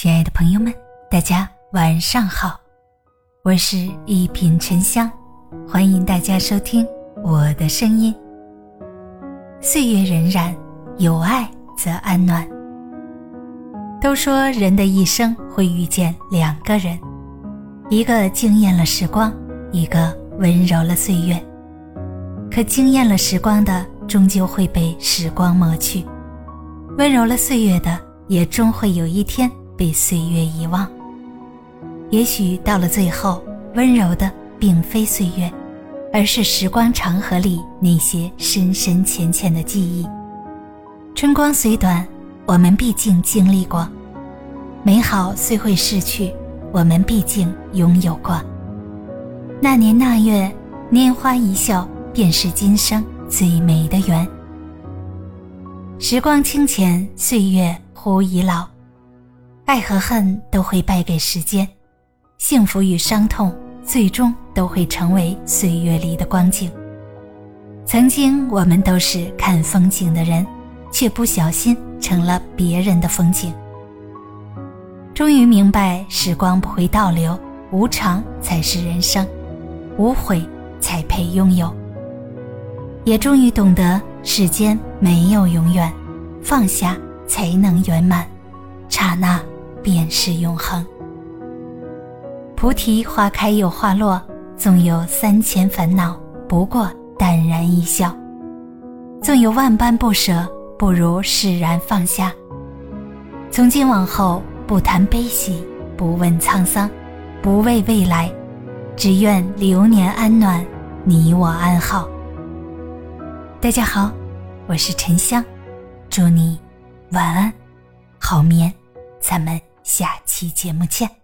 亲爱的朋友们，大家晚上好，我是一品沉香，欢迎大家收听我的声音。岁月荏苒，有爱则安暖。都说人的一生会遇见两个人，一个惊艳了时光，一个温柔了岁月。可惊艳了时光的，终究会被时光抹去；温柔了岁月的，也终会有一天被岁月遗忘。也许到了最后，温柔的并非岁月，而是时光长河里那些深深浅浅的记忆。春光虽短。我们毕竟经历过，美好虽会逝去，我们毕竟拥有过。那年那月，拈花一笑，便是今生最美的缘。时光清浅，岁月忽已老，爱和恨都会败给时间，幸福与伤痛最终都会成为岁月里的光景。曾经我们都是看风景的人。却不小心成了别人的风景。终于明白，时光不会倒流，无常才是人生，无悔才配拥有。也终于懂得，世间没有永远，放下才能圆满，刹那便是永恒。菩提花开又花落，纵有三千烦恼，不过淡然一笑；纵有万般不舍。不如释然放下。从今往后，不谈悲喜，不问沧桑，不畏未来，只愿流年安暖，你我安好。大家好，我是沉香，祝你晚安，好眠。咱们下期节目见。